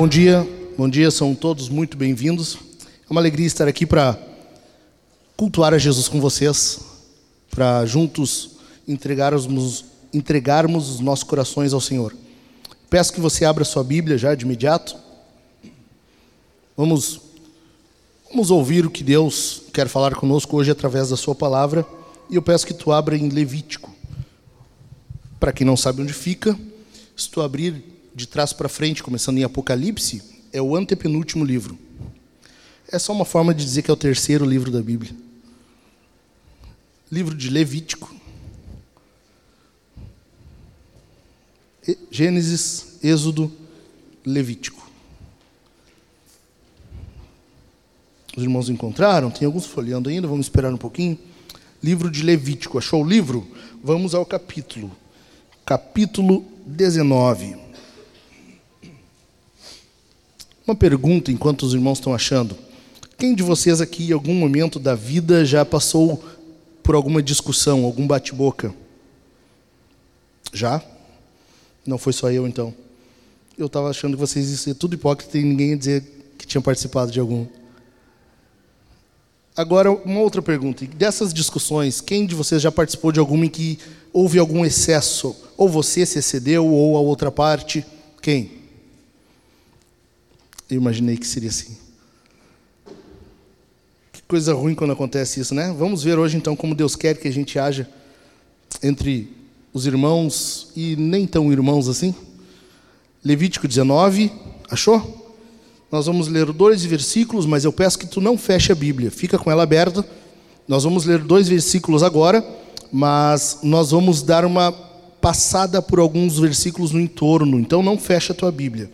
Bom dia, bom dia, são todos muito bem-vindos. É uma alegria estar aqui para cultuar a Jesus com vocês, para juntos entregarmos, entregarmos os nossos corações ao Senhor. Peço que você abra sua Bíblia já de imediato. Vamos, vamos ouvir o que Deus quer falar conosco hoje através da Sua palavra. E eu peço que tu abra em Levítico. Para quem não sabe onde fica, se tu abrir de trás para frente, começando em Apocalipse, é o antepenúltimo livro. É só uma forma de dizer que é o terceiro livro da Bíblia. Livro de Levítico. Gênesis, Êxodo, Levítico. Os irmãos encontraram? Tem alguns folheando ainda, vamos esperar um pouquinho. Livro de Levítico. Achou o livro? Vamos ao capítulo. Capítulo 19. Uma pergunta enquanto os irmãos estão achando. Quem de vocês aqui, em algum momento da vida, já passou por alguma discussão, algum bate-boca? Já? Não foi só eu, então. Eu estava achando que vocês iam ser tudo hipócrita e ninguém ia dizer que tinha participado de algum. Agora, uma outra pergunta. Dessas discussões, quem de vocês já participou de alguma em que houve algum excesso? Ou você se excedeu, ou a outra parte? Quem? Eu imaginei que seria assim. Que coisa ruim quando acontece isso, né? Vamos ver hoje então como Deus quer que a gente haja entre os irmãos e nem tão irmãos assim. Levítico 19, achou? Nós vamos ler dois versículos, mas eu peço que tu não feche a Bíblia. Fica com ela aberta. Nós vamos ler dois versículos agora, mas nós vamos dar uma passada por alguns versículos no entorno. Então não fecha a tua Bíblia.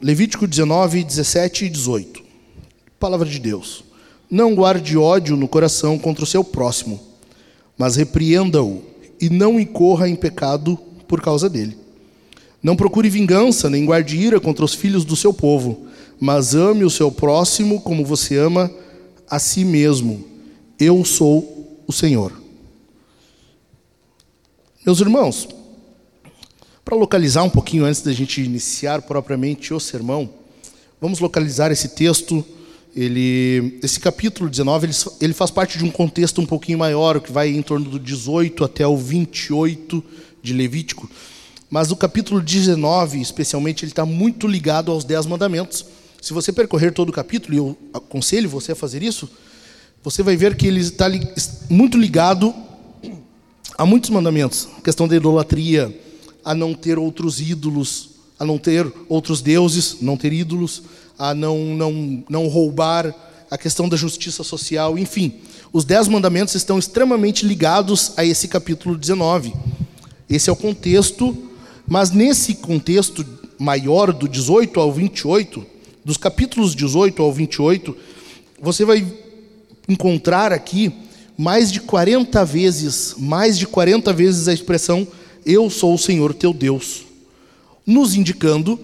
Levítico 19, 17 e 18. Palavra de Deus. Não guarde ódio no coração contra o seu próximo, mas repreenda-o e não incorra em pecado por causa dele. Não procure vingança, nem guarde ira contra os filhos do seu povo, mas ame o seu próximo como você ama a si mesmo. Eu sou o Senhor. Meus irmãos, para localizar um pouquinho antes da gente iniciar propriamente o sermão, vamos localizar esse texto. Ele, esse capítulo 19, ele, ele faz parte de um contexto um pouquinho maior, que vai em torno do 18 até o 28 de Levítico. Mas o capítulo 19, especialmente, ele está muito ligado aos Dez Mandamentos. Se você percorrer todo o capítulo, e eu aconselho você a fazer isso, você vai ver que ele está muito ligado a muitos mandamentos. A questão da idolatria, a não ter outros ídolos, a não ter outros deuses, não ter ídolos, a não, não, não roubar, a questão da justiça social, enfim. Os dez mandamentos estão extremamente ligados a esse capítulo 19. Esse é o contexto, mas nesse contexto maior, do 18 ao 28, dos capítulos 18 ao 28, você vai encontrar aqui mais de 40 vezes, mais de 40 vezes a expressão eu sou o Senhor teu Deus, nos indicando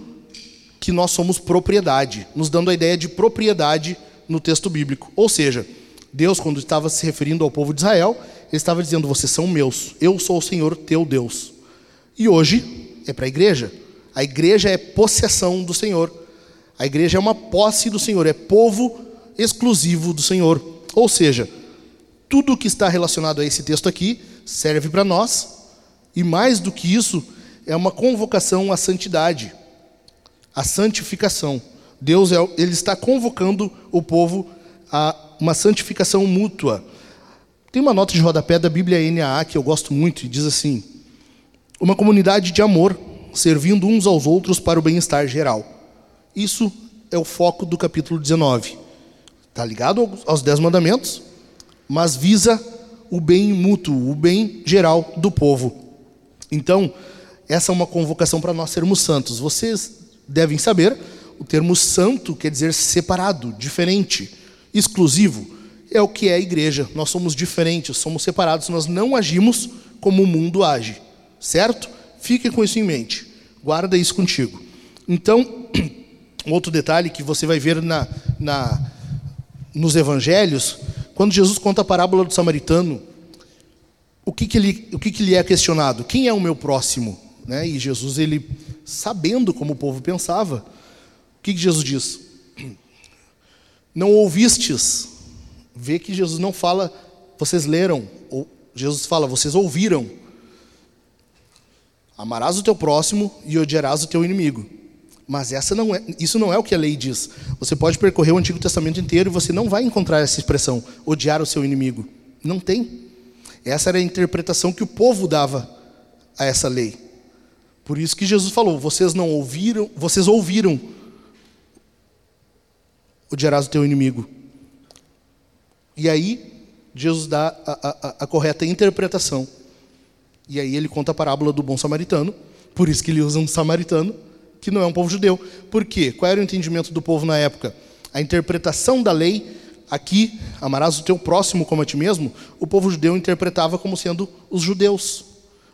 que nós somos propriedade, nos dando a ideia de propriedade no texto bíblico. Ou seja, Deus, quando estava se referindo ao povo de Israel, ele estava dizendo: Vocês são meus, eu sou o Senhor teu Deus. E hoje é para a igreja. A igreja é possessão do Senhor. A igreja é uma posse do Senhor, é povo exclusivo do Senhor. Ou seja, tudo que está relacionado a esse texto aqui serve para nós, e mais do que isso, é uma convocação à santidade, à santificação. Deus é, ele está convocando o povo a uma santificação mútua. Tem uma nota de rodapé da Bíblia NAA que eu gosto muito e diz assim: uma comunidade de amor, servindo uns aos outros para o bem-estar geral. Isso é o foco do capítulo 19. Está ligado aos Dez Mandamentos, mas visa o bem mútuo, o bem geral do povo. Então, essa é uma convocação para nós sermos santos. Vocês devem saber, o termo santo quer dizer separado, diferente, exclusivo. É o que é a igreja. Nós somos diferentes, somos separados, nós não agimos como o mundo age. Certo? Fique com isso em mente. Guarda isso contigo. Então, outro detalhe que você vai ver na, na, nos evangelhos, quando Jesus conta a parábola do samaritano, o que, que, ele, o que, que lhe é questionado? Quem é o meu próximo? Né? E Jesus ele sabendo como o povo pensava, o que, que Jesus diz? Não ouvistes. Vê que Jesus não fala, vocês leram. Ou Jesus fala, vocês ouviram. Amarás o teu próximo e odiarás o teu inimigo. Mas essa não é, isso não é o que a lei diz. Você pode percorrer o Antigo Testamento inteiro e você não vai encontrar essa expressão, odiar o seu inimigo. Não tem. Essa era a interpretação que o povo dava a essa lei. Por isso que Jesus falou: vocês não ouviram, vocês ouviram odiarás o teu inimigo. E aí, Jesus dá a, a, a, correta interpretação. E aí ele conta a parábola do bom samaritano, por isso que ele usa um samaritano, que não é um povo judeu. Por quê? Qual era o entendimento do povo na época? A interpretação da lei, aqui, amarás o teu próximo como a ti mesmo, o povo judeu interpretava como sendo os judeus.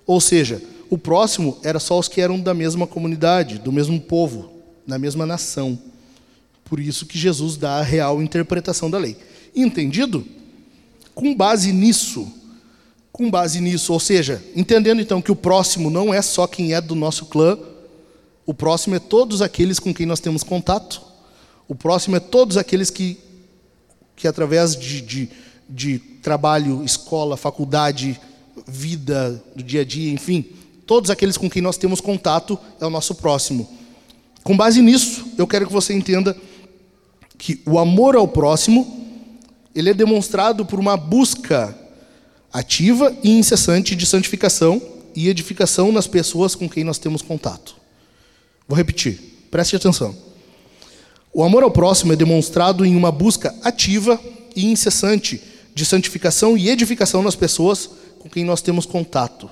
Ou seja, o próximo era só os que eram da mesma comunidade, do mesmo povo, da mesma nação. Por isso que Jesus dá a real interpretação da lei. Entendido? Com base nisso, com base nisso, ou seja, entendendo então que o próximo não é só quem é do nosso clã, o próximo é todos aqueles com quem nós temos contato, o próximo é todos aqueles que, que através de, de, de trabalho, escola, faculdade, vida, do dia a dia, enfim, todos aqueles com quem nós temos contato é o nosso próximo. Com base nisso, eu quero que você entenda que o amor ao próximo ele é demonstrado por uma busca ativa e incessante de santificação e edificação nas pessoas com quem nós temos contato. Vou repetir, preste atenção. O amor ao próximo é demonstrado em uma busca ativa e incessante de santificação e edificação nas pessoas com quem nós temos contato.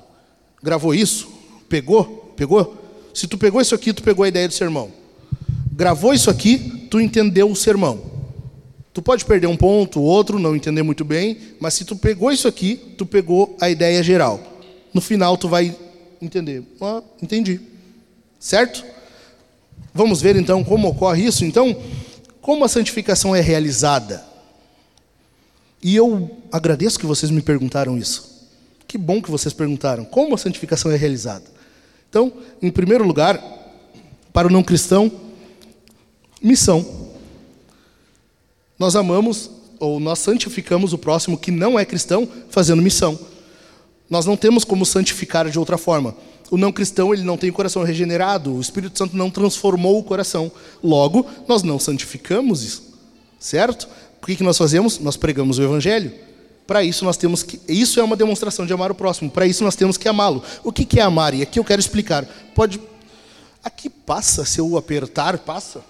Gravou isso? Pegou? Pegou? Se tu pegou isso aqui, tu pegou a ideia do sermão gravou isso aqui, tu entendeu o sermão. Tu pode perder um ponto, outro, não entender muito bem, mas se tu pegou isso aqui, tu pegou a ideia geral. No final tu vai entender. Ah, entendi. Certo? Vamos ver então como ocorre isso. Então, como a santificação é realizada? E eu agradeço que vocês me perguntaram isso. Que bom que vocês perguntaram. Como a santificação é realizada? Então, em primeiro lugar, para o não cristão, missão. Nós amamos ou nós santificamos o próximo que não é cristão fazendo missão. Nós não temos como santificar de outra forma. O não cristão ele não tem o coração regenerado, o Espírito Santo não transformou o coração. Logo, nós não santificamos isso, certo? Por que, que nós fazemos? Nós pregamos o Evangelho. Para isso nós temos que. Isso é uma demonstração de amar o próximo. Para isso nós temos que amá-lo. O que, que é amar? E aqui eu quero explicar. Pode. Aqui passa, se eu apertar, passa.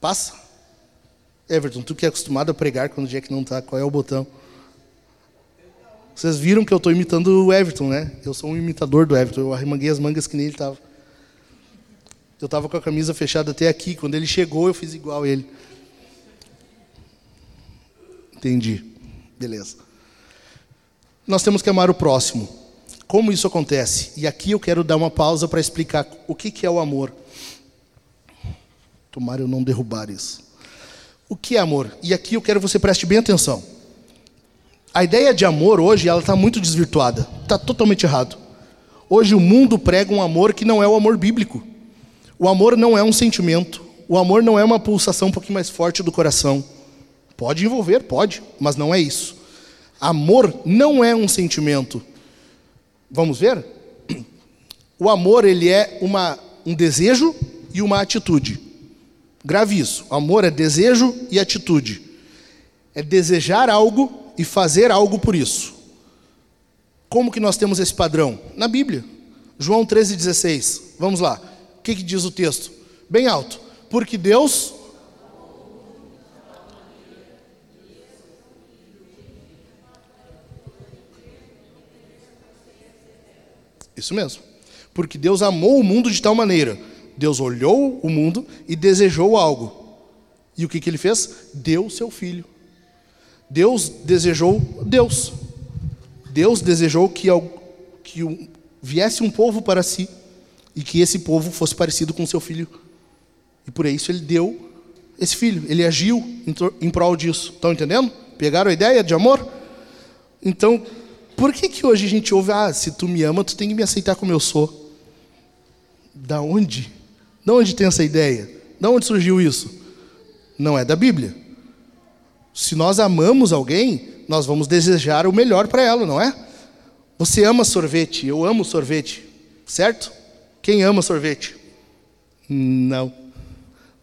Passa. Everton, tu que é acostumado a pregar quando o Jack não está, qual é o botão? Vocês viram que eu estou imitando o Everton, né? Eu sou um imitador do Everton. Eu arremanguei as mangas que nem ele estava. Eu estava com a camisa fechada até aqui. Quando ele chegou, eu fiz igual ele. Entendi. Beleza. Nós temos que amar o próximo. Como isso acontece? E aqui eu quero dar uma pausa para explicar o que é o amor. Tomara eu não derrubar isso. O que é amor? E aqui eu quero que você preste bem atenção. A ideia de amor hoje ela está muito desvirtuada. Está totalmente errado. Hoje o mundo prega um amor que não é o amor bíblico. O amor não é um sentimento. O amor não é uma pulsação um pouquinho mais forte do coração. Pode envolver, pode, mas não é isso. Amor não é um sentimento. Vamos ver? O amor ele é uma, um desejo e uma atitude. Grave isso. Amor é desejo e atitude. É desejar algo e fazer algo por isso. Como que nós temos esse padrão? Na Bíblia. João 13,16. Vamos lá. O que, que diz o texto? Bem alto. Porque Deus. Isso mesmo. Porque Deus amou o mundo de tal maneira Deus olhou o mundo e desejou algo. E o que, que ele fez? Deu seu filho. Deus desejou Deus. Deus desejou que, que viesse um povo para si e que esse povo fosse parecido com seu filho. E por isso ele deu esse filho. Ele agiu em, em prol disso. Estão entendendo? Pegaram a ideia de amor? Então, por que, que hoje a gente ouve, ah, se tu me ama, tu tem que me aceitar como eu sou? Da onde? Da onde tem essa ideia? Da onde surgiu isso? Não é da Bíblia. Se nós amamos alguém, nós vamos desejar o melhor para ela, não é? Você ama sorvete, eu amo sorvete, certo? Quem ama sorvete? Não.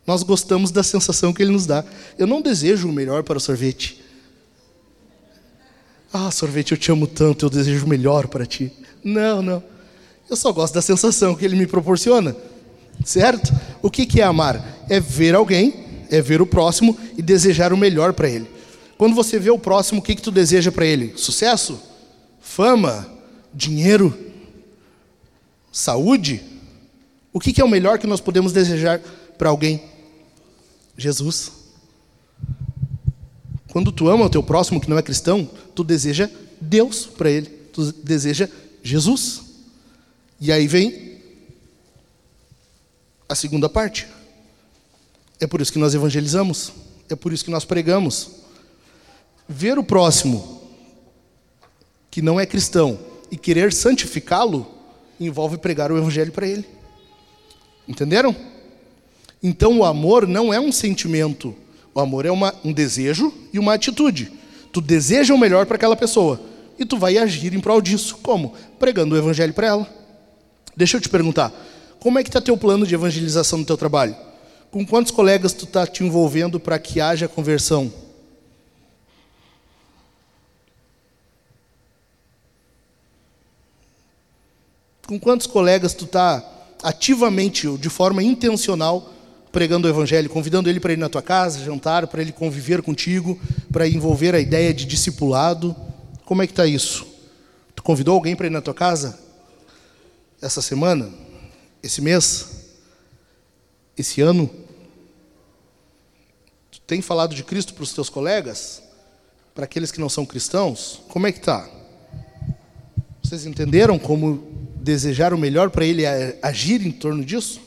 Nós gostamos da sensação que ele nos dá. Eu não desejo o melhor para o sorvete. Ah, sorvete, eu te amo tanto, eu desejo o melhor para ti. Não, não. Eu só gosto da sensação que ele me proporciona. Certo? O que é amar? É ver alguém, é ver o próximo e desejar o melhor para ele. Quando você vê o próximo, o que, que tu deseja para ele? Sucesso? Fama? Dinheiro? Saúde? O que, que é o melhor que nós podemos desejar para alguém? Jesus. Quando tu ama o teu próximo que não é cristão, tu deseja Deus para ele, tu deseja Jesus. E aí vem a segunda parte. É por isso que nós evangelizamos, é por isso que nós pregamos. Ver o próximo que não é cristão e querer santificá-lo envolve pregar o evangelho para ele. Entenderam? Então o amor não é um sentimento, o amor é uma, um desejo e uma atitude. Tu deseja o melhor para aquela pessoa e tu vai agir em prol disso. Como? Pregando o evangelho para ela. Deixa eu te perguntar, como é que está teu plano de evangelização no teu trabalho? Com quantos colegas tu está te envolvendo para que haja conversão? Com quantos colegas tu está ativamente, ou de forma intencional, pregando o evangelho, convidando ele para ir na tua casa, jantar, para ele conviver contigo, para envolver a ideia de discipulado? Como é que está isso? Tu convidou alguém para ir na tua casa essa semana, esse mês, esse ano? Tu tem falado de Cristo para os teus colegas, para aqueles que não são cristãos? Como é que está? Vocês entenderam como desejar o melhor para ele é agir em torno disso?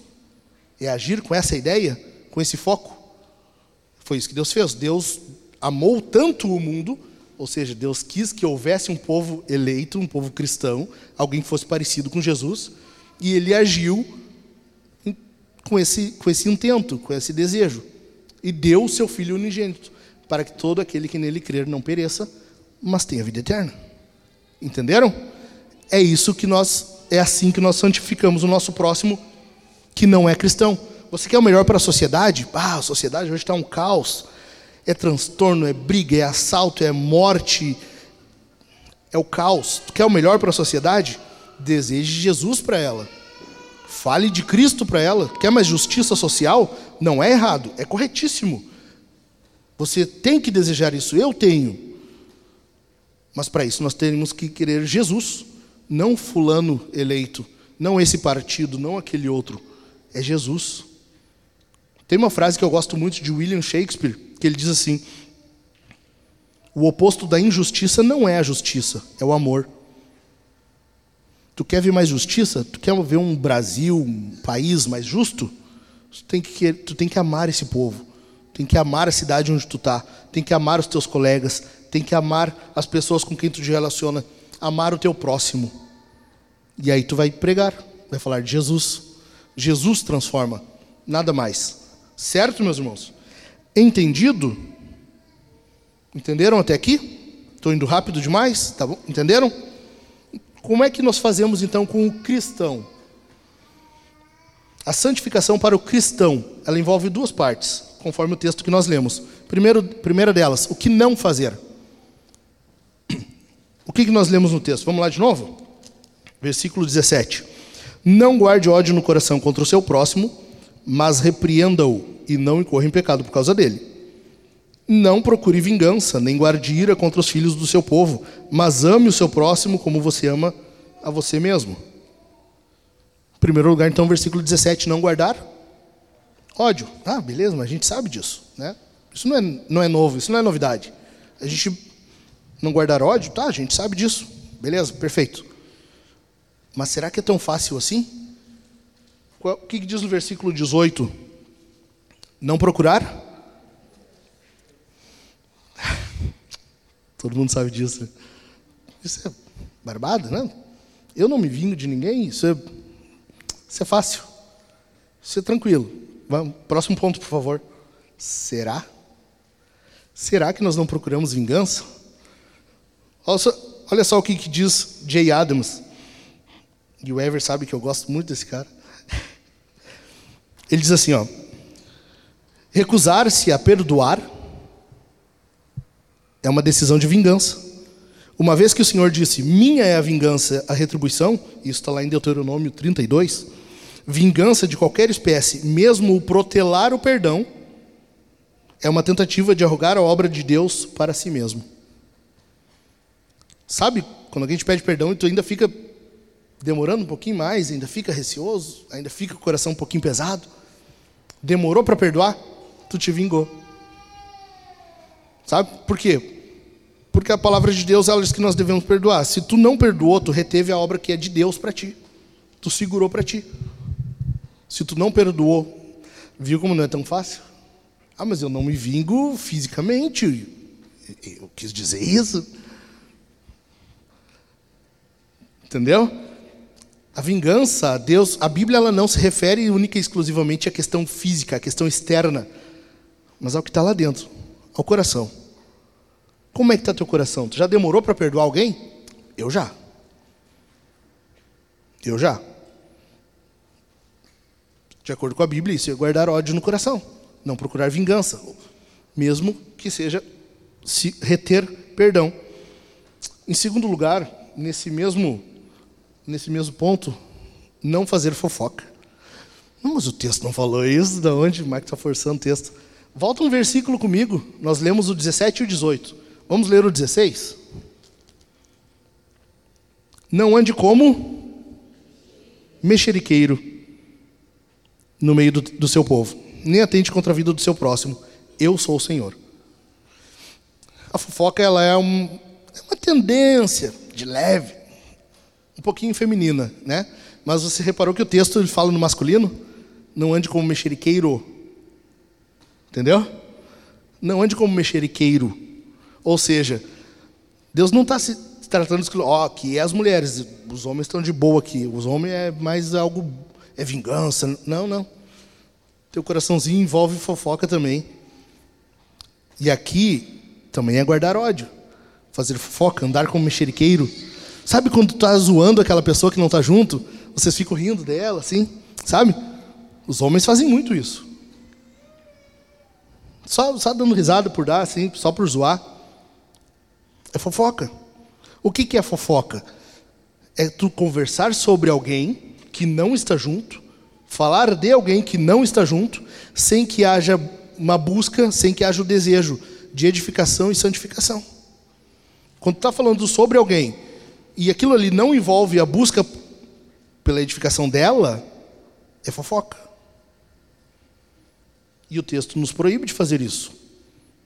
É agir com essa ideia, com esse foco? Foi isso que Deus fez. Deus amou tanto o mundo, ou seja, Deus quis que houvesse um povo eleito, um povo cristão, alguém que fosse parecido com Jesus, e ele agiu com esse, com esse intento, com esse desejo. E deu o seu Filho unigênito, para que todo aquele que nele crer não pereça, mas tenha vida eterna. Entenderam? É isso que nós é assim que nós santificamos o nosso próximo que não é cristão. Você quer o melhor para a sociedade? Ah, a sociedade hoje está um caos. É transtorno, é briga, é assalto, é morte, é o caos. Tu quer o melhor para a sociedade? Deseje Jesus para ela. Fale de Cristo para ela. Quer mais justiça social? Não é errado, é corretíssimo. Você tem que desejar isso, eu tenho. Mas para isso nós temos que querer Jesus não fulano eleito, não esse partido, não aquele outro, é Jesus. Tem uma frase que eu gosto muito de William Shakespeare, que ele diz assim: O oposto da injustiça não é a justiça, é o amor. Tu quer ver mais justiça? Tu quer ver um Brasil, um país mais justo? Tu tem que, tu tem que amar esse povo. Tem que amar a cidade onde tu está. Tem que amar os teus colegas. Tem que amar as pessoas com quem tu te relaciona amar o teu próximo. E aí tu vai pregar, vai falar de Jesus. Jesus transforma, nada mais. Certo, meus irmãos? Entendido? Entenderam até aqui? Estou indo rápido demais? Tá bom? Entenderam? Como é que nós fazemos então com o cristão? A santificação para o cristão, ela envolve duas partes, conforme o texto que nós lemos. Primeiro, primeira delas, o que não fazer. O que, que nós lemos no texto? Vamos lá de novo? Versículo 17. Não guarde ódio no coração contra o seu próximo, mas repreenda-o e não incorra em pecado por causa dele. Não procure vingança, nem guarde ira contra os filhos do seu povo, mas ame o seu próximo como você ama a você mesmo. Em primeiro lugar, então, versículo 17, não guardar ódio. Ah, beleza, mas a gente sabe disso, né? Isso não é, não é novo, isso não é novidade. A gente não guardar ódio? Tá, a gente sabe disso. Beleza, perfeito. Mas será que é tão fácil assim? O que diz no versículo 18? Não procurar? Todo mundo sabe disso. Isso é barbada, né? Eu não me vingo de ninguém, isso é, isso é fácil. Isso é tranquilo. Vamos, próximo ponto, por favor. Será? Será que nós não procuramos vingança? Olha só, olha só o que, que diz Jay Adams. E o Ever sabe que eu gosto muito desse cara. Ele diz assim, ó: Recusar-se a perdoar é uma decisão de vingança. Uma vez que o Senhor disse: Minha é a vingança, a retribuição, isso está lá em Deuteronômio 32. Vingança de qualquer espécie, mesmo o protelar o perdão, é uma tentativa de arrogar a obra de Deus para si mesmo. Sabe, quando alguém te pede perdão e tu ainda fica demorando um pouquinho mais, ainda fica receoso, ainda fica com o coração um pouquinho pesado, demorou para perdoar, tu te vingou. Sabe? Por quê? Porque a palavra de Deus ela diz que nós devemos perdoar. Se tu não perdoou, tu reteve a obra que é de Deus para ti. Tu segurou para ti. Se tu não perdoou, viu como não é tão fácil? Ah, mas eu não me vingo fisicamente. Eu quis dizer isso. Entendeu? A vingança, Deus, a Bíblia ela não se refere única e exclusivamente à questão física, à questão externa, mas ao que está lá dentro, ao coração. Como é que está teu coração? Tu já demorou para perdoar alguém? Eu já. Eu já. De acordo com a Bíblia, isso é guardar ódio no coração, não procurar vingança, mesmo que seja se reter perdão. Em segundo lugar, nesse mesmo nesse mesmo ponto, não fazer fofoca. Não, mas o texto não falou isso, da onde? O Mike está forçando o texto. Volta um versículo comigo, nós lemos o 17 e o 18. Vamos ler o 16? Não ande como mexeriqueiro no meio do, do seu povo, nem atente contra a vida do seu próximo. Eu sou o Senhor. A fofoca ela é, um, é uma tendência de leve, um pouquinho feminina, né? Mas você reparou que o texto ele fala no masculino? Não ande como mexeriqueiro. Entendeu? Não ande como mexeriqueiro. Ou seja, Deus não está se tratando de ó, que é as mulheres, os homens estão de boa aqui, os homens é mais algo, é vingança. Não, não. Teu coraçãozinho envolve fofoca também. E aqui também é guardar ódio, fazer fofoca, andar como mexeriqueiro. Sabe quando tu está zoando aquela pessoa que não está junto? Vocês ficam rindo dela, assim, sabe? Os homens fazem muito isso. Só, só dando risada por dar, assim, só por zoar. É fofoca. O que, que é fofoca? É tu conversar sobre alguém que não está junto, falar de alguém que não está junto, sem que haja uma busca, sem que haja o desejo de edificação e santificação. Quando tu está falando sobre alguém e aquilo ali não envolve a busca pela edificação dela, é fofoca. E o texto nos proíbe de fazer isso.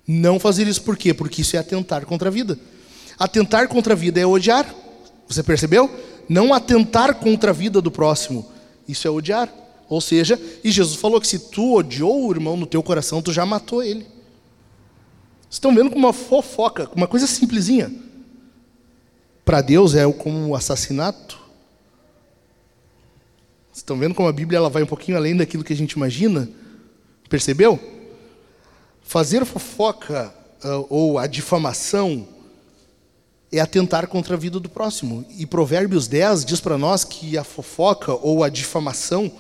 Não fazer isso por quê? Porque isso é atentar contra a vida. Atentar contra a vida é odiar. Você percebeu? Não atentar contra a vida do próximo. Isso é odiar. Ou seja, e Jesus falou que se tu odiou o irmão no teu coração, tu já matou ele. Vocês estão vendo como uma fofoca, uma coisa simplesinha. Para Deus é como um assassinato. Vocês estão vendo como a Bíblia ela vai um pouquinho além daquilo que a gente imagina? Percebeu? Fazer fofoca uh, ou a difamação é atentar contra a vida do próximo. E Provérbios 10 diz para nós que a fofoca ou a difamação,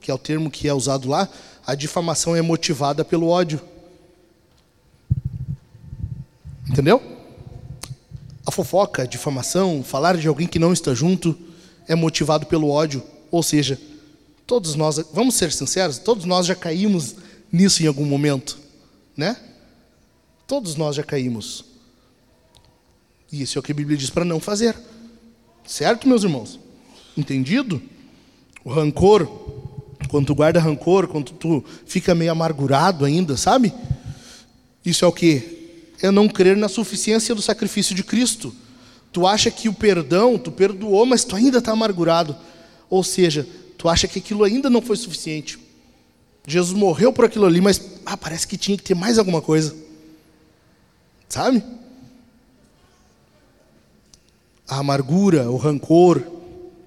que é o termo que é usado lá, a difamação é motivada pelo ódio. Entendeu? A fofoca, a difamação, falar de alguém que não está junto, é motivado pelo ódio. Ou seja, todos nós, vamos ser sinceros, todos nós já caímos nisso em algum momento, né? Todos nós já caímos. E isso é o que a Bíblia diz para não fazer. Certo, meus irmãos? Entendido? O rancor, quando tu guarda rancor, quando tu fica meio amargurado ainda, sabe? Isso é o que? É não crer na suficiência do sacrifício de Cristo. Tu acha que o perdão, tu perdoou, mas tu ainda está amargurado. Ou seja, tu acha que aquilo ainda não foi suficiente. Jesus morreu por aquilo ali, mas ah, parece que tinha que ter mais alguma coisa. Sabe? A amargura, o rancor,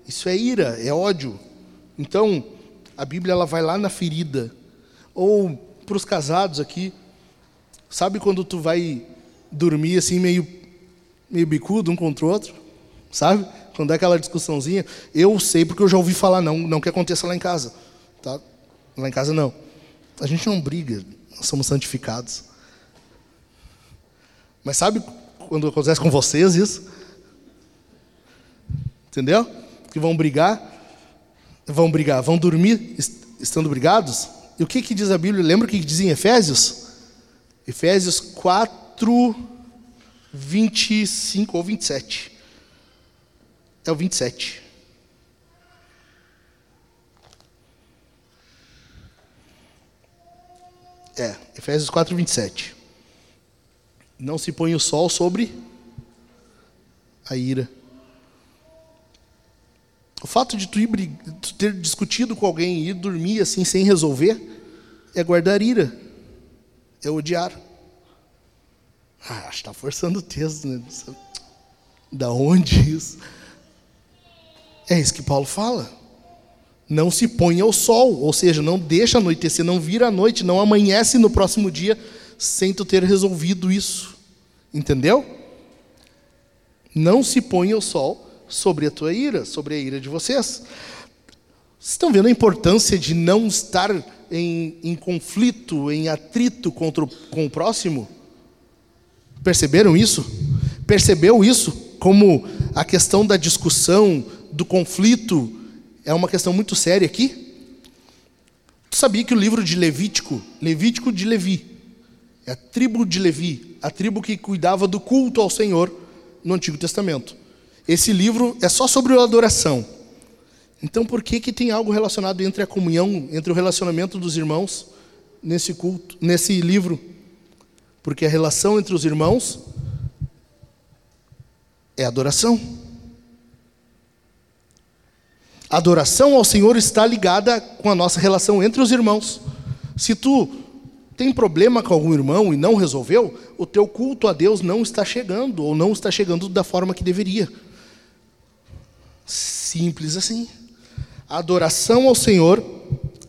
isso é ira, é ódio. Então, a Bíblia ela vai lá na ferida. Ou para os casados aqui, sabe quando tu vai dormir assim meio meio bicudo um contra o outro? Sabe? Quando é aquela discussãozinha, eu sei porque eu já ouvi falar não, não que aconteça lá em casa, tá? Lá em casa não. A gente não briga, nós somos santificados. Mas sabe quando acontece com vocês isso? Entendeu? Que vão brigar, vão brigar, vão dormir estando brigados. E o que, que diz a Bíblia? Lembra o que diz em Efésios? Efésios 4, 25 ou 27. É o 27. É, Efésios 4, 27. Não se põe o sol sobre a ira. O fato de tu, ir, tu ter discutido com alguém e ir dormir assim sem resolver é guardar ira, é odiar. Ah, acho que está forçando o texto, né? Da onde isso? É isso que Paulo fala. Não se põe ao sol, ou seja, não deixa anoitecer, não vira a noite, não amanhece no próximo dia sem tu ter resolvido isso. Entendeu? Não se põe ao sol sobre a tua ira, sobre a ira de vocês. Vocês estão vendo a importância de não estar em, em conflito, em atrito contra o, com o próximo? Perceberam isso? Percebeu isso? Como a questão da discussão, do conflito, é uma questão muito séria aqui? Tu sabia que o livro de Levítico, Levítico de Levi, é a tribo de Levi, a tribo que cuidava do culto ao Senhor no Antigo Testamento. Esse livro é só sobre adoração. Então, por que que tem algo relacionado entre a comunhão, entre o relacionamento dos irmãos nesse culto, nesse livro? Porque a relação entre os irmãos é adoração. Adoração ao Senhor está ligada com a nossa relação entre os irmãos. Se tu tem problema com algum irmão e não resolveu, o teu culto a Deus não está chegando ou não está chegando da forma que deveria. Simples assim. A adoração ao Senhor,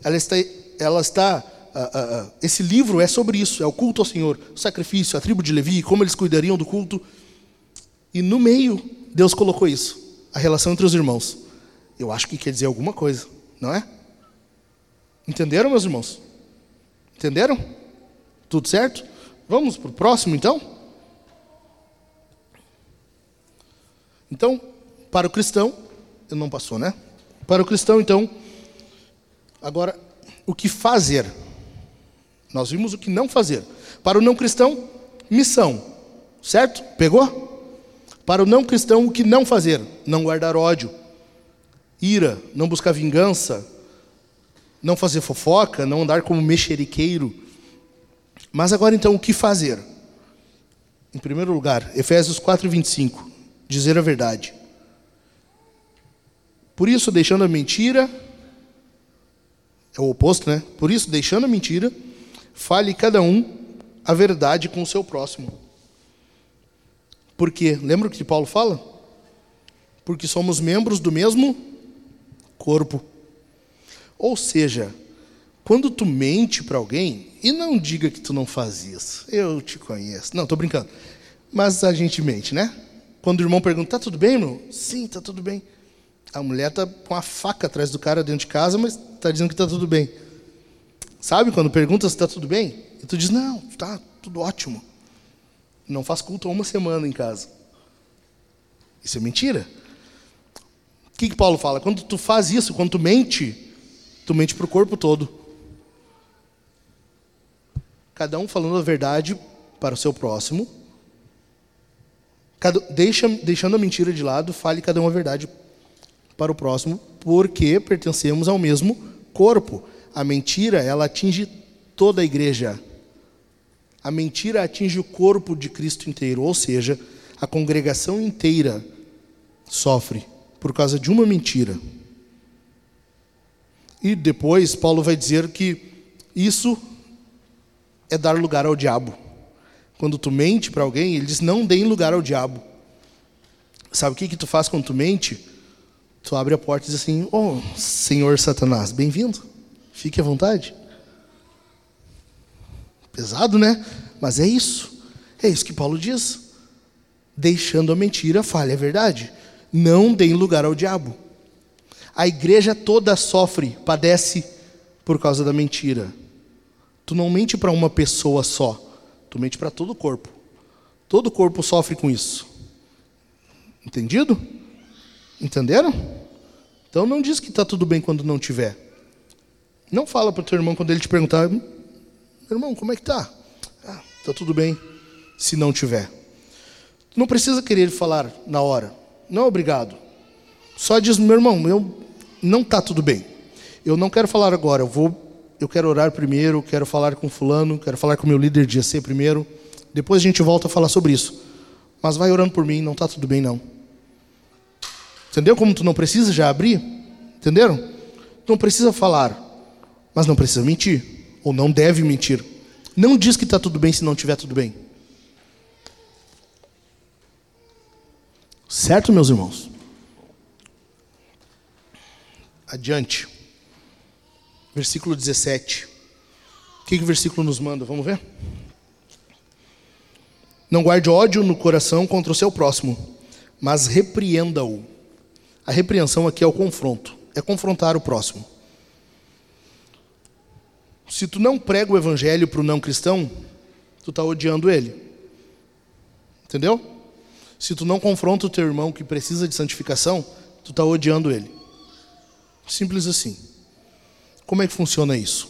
ela está, ela está uh, uh, esse livro é sobre isso, é o culto ao Senhor, o sacrifício, a tribo de Levi, como eles cuidariam do culto. E no meio, Deus colocou isso, a relação entre os irmãos. Eu acho que quer dizer alguma coisa, não é? Entenderam, meus irmãos? Entenderam? Tudo certo? Vamos para o próximo, então? Então, para o cristão, não passou, né? Para o cristão, então, agora, o que fazer? Nós vimos o que não fazer. Para o não cristão, missão. Certo? Pegou? Para o não cristão, o que não fazer? Não guardar ódio, ira, não buscar vingança, não fazer fofoca, não andar como mexeriqueiro. Mas agora então, o que fazer? Em primeiro lugar, Efésios 4, 25. Dizer a verdade. Por isso, deixando a mentira, é o oposto, né? Por isso, deixando a mentira, Fale cada um a verdade com o seu próximo. Por quê? Lembra o que Paulo fala? Porque somos membros do mesmo corpo. Ou seja, quando tu mente para alguém, e não diga que tu não faz isso, eu te conheço. Não, estou brincando. Mas a gente mente, né? Quando o irmão pergunta, tá tudo bem, irmão? Sim, tá tudo bem. A mulher tá com a faca atrás do cara dentro de casa, mas está dizendo que tá tudo bem. Sabe quando pergunta se está tudo bem? E tu diz, não, está tudo ótimo. Não faz culto há uma semana em casa. Isso é mentira. O que, que Paulo fala? Quando tu faz isso, quando tu mente, tu mente para o corpo todo. Cada um falando a verdade para o seu próximo. Cada, deixa, deixando a mentira de lado, fale cada um a verdade para o próximo, porque pertencemos ao mesmo corpo. A mentira, ela atinge toda a igreja. A mentira atinge o corpo de Cristo inteiro, ou seja, a congregação inteira sofre por causa de uma mentira. E depois Paulo vai dizer que isso é dar lugar ao diabo. Quando tu mente para alguém, ele diz: não dê lugar ao diabo. Sabe o que, que tu faz quando tu mente? Tu abre a porta e diz assim: Oh, Senhor Satanás, bem-vindo. Fique à vontade. Pesado, né? Mas é isso. É isso que Paulo diz. Deixando a mentira, fale a verdade. Não deem lugar ao diabo. A igreja toda sofre, padece por causa da mentira. Tu não mente para uma pessoa só, tu mente para todo o corpo. Todo o corpo sofre com isso. Entendido? Entenderam? Então não diz que está tudo bem quando não tiver. Não fala para o teu irmão quando ele te perguntar, meu irmão, como é que tá? Ah, tá tudo bem se não tiver. Não precisa querer falar na hora. Não, obrigado. Só diz, meu irmão, eu não está tudo bem. Eu não quero falar agora, eu vou eu quero orar primeiro, quero falar com fulano, quero falar com meu líder de IAC primeiro. Depois a gente volta a falar sobre isso. Mas vai orando por mim, não está tudo bem não. Entendeu como tu não precisa já abrir? Entenderam? Não precisa falar, mas não precisa mentir. Ou não deve mentir. Não diz que está tudo bem se não estiver tudo bem. Certo, meus irmãos? Adiante. Versículo 17. O que, que o versículo nos manda? Vamos ver? Não guarde ódio no coração contra o seu próximo, mas repreenda-o. A repreensão aqui é o confronto, é confrontar o próximo. Se tu não prega o evangelho para o não cristão, tu está odiando ele. Entendeu? Se tu não confronta o teu irmão que precisa de santificação, tu está odiando ele. Simples assim. Como é que funciona isso?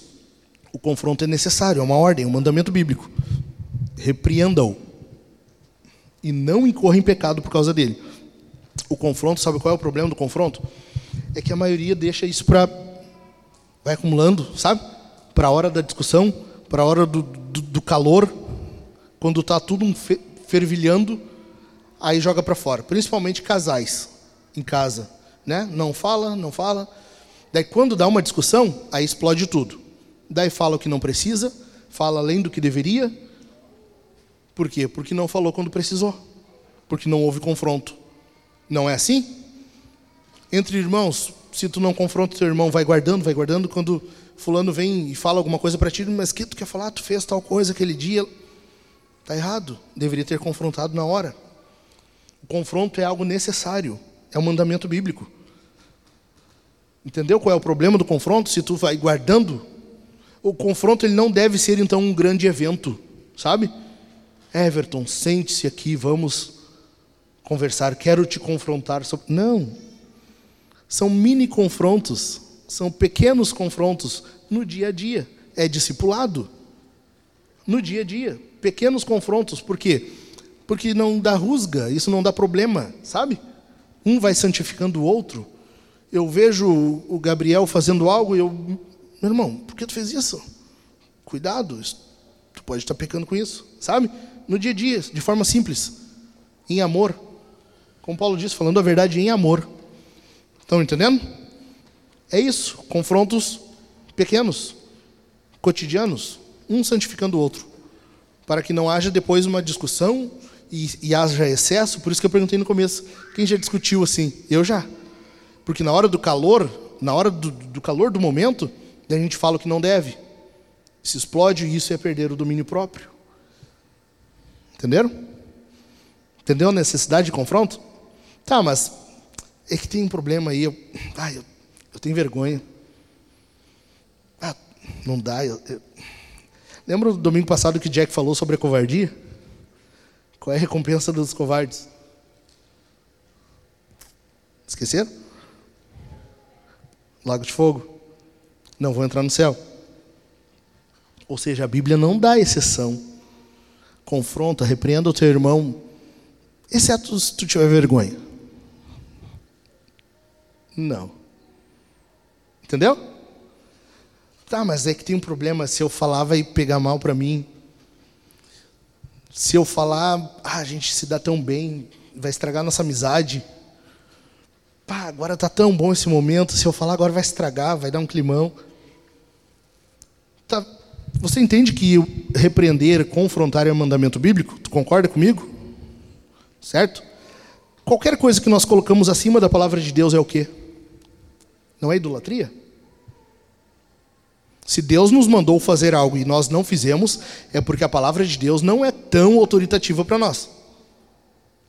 O confronto é necessário, é uma ordem, é um mandamento bíblico. Repreenda-o. E não incorra em pecado por causa dele. O confronto, sabe qual é o problema do confronto? É que a maioria deixa isso para. Vai acumulando, sabe? Para a hora da discussão, para a hora do, do, do, calor, quando está tudo fervilhando, aí joga para fora. Principalmente casais em casa. Né? Não fala, não fala Daí quando dá uma discussão, aí explode tudo. Daí fala o que não precisa, fala além do que deveria. Por quê? Porque não falou quando precisou. Porque não houve confronto. Não é assim? Entre irmãos, se tu não confronta teu irmão, vai guardando, vai guardando. Quando fulano vem e fala alguma coisa para ti, mas que tu quer falar? Tu fez tal coisa aquele dia. Tá errado. Deveria ter confrontado na hora. O confronto é algo necessário. É um mandamento bíblico. Entendeu qual é o problema do confronto? Se tu vai guardando, o confronto ele não deve ser então um grande evento, sabe? Everton, sente-se aqui, vamos conversar, quero te confrontar. Sobre... Não. São mini confrontos, são pequenos confrontos no dia a dia. É discipulado. No dia a dia. Pequenos confrontos. Por quê? Porque não dá rusga, isso não dá problema, sabe? Um vai santificando o outro eu vejo o Gabriel fazendo algo e eu, meu irmão, por que tu fez isso? Cuidado, tu pode estar pecando com isso, sabe? No dia a dia, de forma simples, em amor. Como Paulo disse, falando a verdade em amor. Estão entendendo? É isso, confrontos pequenos, cotidianos, um santificando o outro, para que não haja depois uma discussão e, e haja excesso. Por isso que eu perguntei no começo: quem já discutiu assim? Eu já. Porque na hora do calor, na hora do, do calor do momento, a gente fala o que não deve. Se explode, isso é perder o domínio próprio. Entenderam? Entendeu a necessidade de confronto? Tá, mas é que tem um problema aí. Eu, ah, eu, eu tenho vergonha. Ah, não dá. Eu, eu... Lembra do domingo passado que Jack falou sobre a covardia? Qual é a recompensa dos covardes? Esqueceram? lago de fogo. Não vou entrar no céu. Ou seja, a Bíblia não dá exceção. Confronta, repreenda o teu irmão, exceto se tu tiver vergonha. Não. Entendeu? Tá, mas é que tem um problema. Se eu falar, vai pegar mal para mim. Se eu falar, ah, a gente se dá tão bem, vai estragar nossa amizade. Pá, agora tá tão bom esse momento, se eu falar agora vai estragar, vai dar um climão. Tá, você entende que repreender, confrontar é um mandamento bíblico? Tu concorda comigo? Certo? Qualquer coisa que nós colocamos acima da palavra de Deus é o quê? Não é idolatria? Se Deus nos mandou fazer algo e nós não fizemos, é porque a palavra de Deus não é tão autoritativa para nós.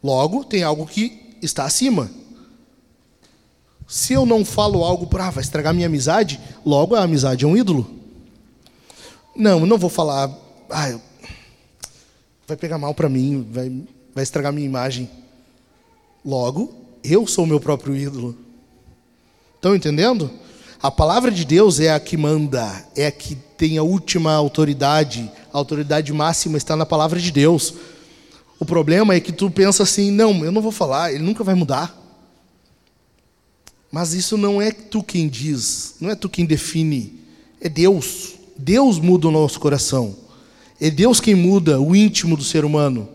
Logo, tem algo que está acima. Se eu não falo algo para ah, vai estragar minha amizade, logo a amizade é um ídolo. Não, não vou falar, ah, vai pegar mal para mim, vai, vai estragar minha imagem. Logo, eu sou o meu próprio ídolo. Estão entendendo? A palavra de Deus é a que manda, é a que tem a última autoridade. A autoridade máxima está na palavra de Deus. O problema é que tu pensa assim: não, eu não vou falar, ele nunca vai mudar. Mas isso não é tu quem diz, não é tu quem define, é Deus. Deus muda o nosso coração. É Deus quem muda o íntimo do ser humano.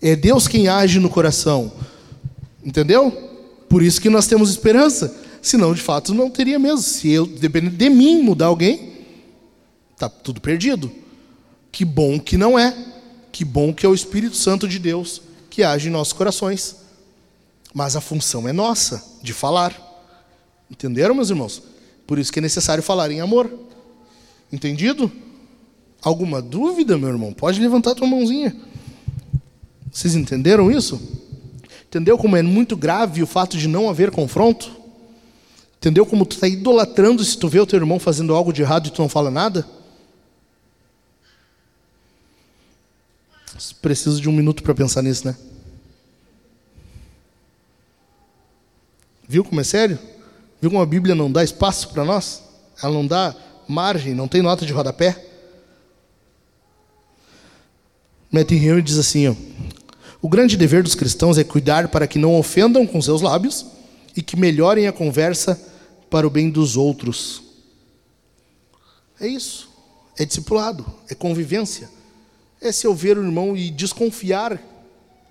É Deus quem age no coração. Entendeu? Por isso que nós temos esperança. Senão, de fato, não teria mesmo. Se eu depender de mim mudar alguém, tá tudo perdido. Que bom que não é. Que bom que é o Espírito Santo de Deus que age em nossos corações. Mas a função é nossa, de falar. Entenderam, meus irmãos? Por isso que é necessário falar em amor. Entendido? Alguma dúvida, meu irmão? Pode levantar tua mãozinha. Vocês entenderam isso? Entendeu como é muito grave o fato de não haver confronto? Entendeu como tu está idolatrando se tu vê o teu irmão fazendo algo de errado e tu não fala nada? Preciso de um minuto para pensar nisso, né? Viu como é sério? Viu como a Bíblia não dá espaço para nós? Ela não dá margem, não tem nota de rodapé? Matthew Henry diz assim: ó, o grande dever dos cristãos é cuidar para que não ofendam com seus lábios e que melhorem a conversa para o bem dos outros. É isso. É discipulado, é convivência. É se eu ver o irmão e desconfiar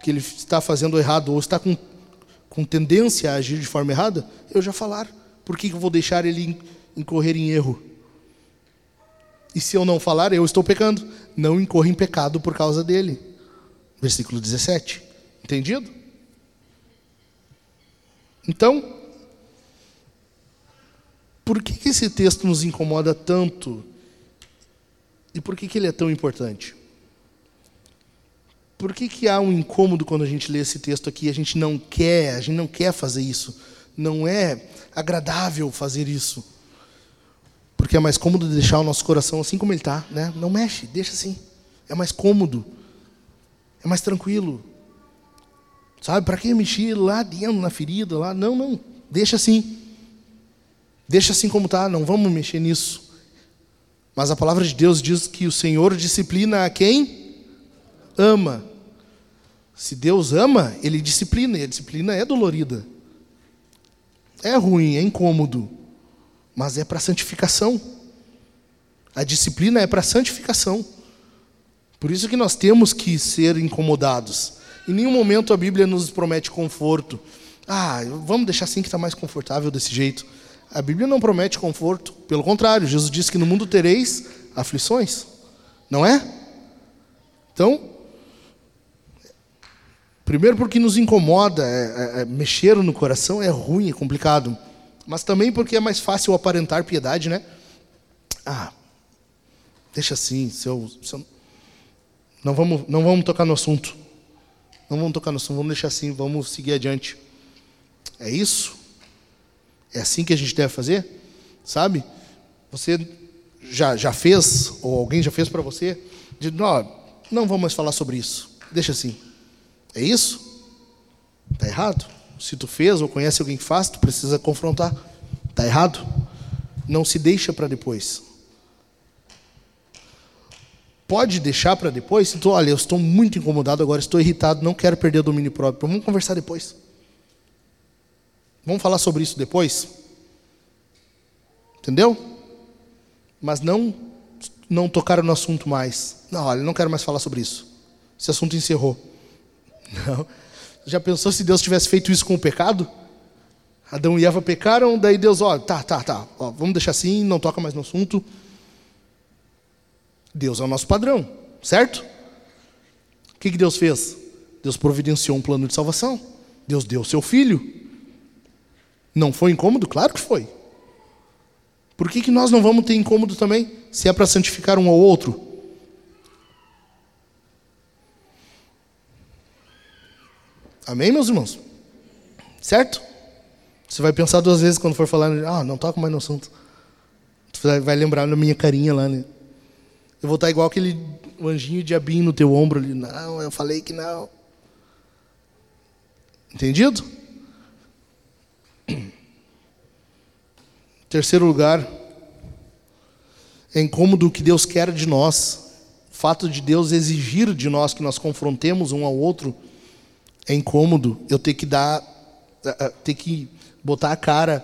que ele está fazendo errado ou está com, com tendência a agir de forma errada, eu já falar. Por que eu vou deixar ele incorrer em erro? E se eu não falar, eu estou pecando. Não incorra em pecado por causa dele. Versículo 17. Entendido? Então, por que, que esse texto nos incomoda tanto? E por que, que ele é tão importante? Por que, que há um incômodo quando a gente lê esse texto aqui? A gente não quer, a gente não quer fazer isso. Não é agradável fazer isso. Porque é mais cômodo deixar o nosso coração assim como ele está, né? Não mexe, deixa assim. É mais cômodo. É mais tranquilo. Sabe, para que mexer lá dentro na ferida, lá? Não, não. Deixa assim. Deixa assim como está, não vamos mexer nisso. Mas a palavra de Deus diz que o Senhor disciplina a quem ama. Se Deus ama, Ele disciplina, e a disciplina é dolorida. É ruim, é incômodo, mas é para santificação. A disciplina é para santificação. Por isso que nós temos que ser incomodados. Em nenhum momento a Bíblia nos promete conforto. Ah, vamos deixar assim que está mais confortável desse jeito. A Bíblia não promete conforto, pelo contrário, Jesus disse que no mundo tereis aflições, não é? Então, primeiro porque nos incomoda, é, é, é, mexer no coração é ruim, é complicado, mas também porque é mais fácil aparentar piedade, né? Ah, deixa assim, se eu, se eu, não vamos, não vamos tocar no assunto, não vamos tocar no assunto, vamos deixar assim, vamos seguir adiante. É isso? É assim que a gente deve fazer? Sabe? Você já, já fez, ou alguém já fez para você, de, não, não vamos mais falar sobre isso. Deixa assim. É isso? Está errado. Se tu fez ou conhece alguém que faz, tu precisa confrontar. Está errado? Não se deixa para depois. Pode deixar para depois? Se tu, olha, eu estou muito incomodado agora, estou irritado, não quero perder o domínio próprio. Vamos conversar depois. Vamos falar sobre isso depois? Entendeu? Mas não não tocar no assunto mais. Não, olha, não quero mais falar sobre isso. Esse assunto encerrou. Não. Já pensou se Deus tivesse feito isso com o pecado? Adão e Eva pecaram, daí Deus, ó, tá, tá, tá, ó, vamos deixar assim, não toca mais no assunto. Deus é o nosso padrão, certo? O que, que Deus fez? Deus providenciou um plano de salvação. Deus deu o seu filho. Não foi incômodo? Claro que foi. Por que, que nós não vamos ter incômodo também, se é para santificar um ao outro? Amém, meus irmãos? Certo? Você vai pensar duas vezes quando for falar, ah, não toca mais no assunto. Você vai lembrar na minha carinha lá, né? Eu vou estar igual aquele anjinho diabinho no teu ombro ali. Não, eu falei que não. Entendido? Terceiro lugar, é incômodo o que Deus quer de nós. O fato de Deus exigir de nós que nós confrontemos um ao outro é incômodo. Eu ter que dar, ter que botar a cara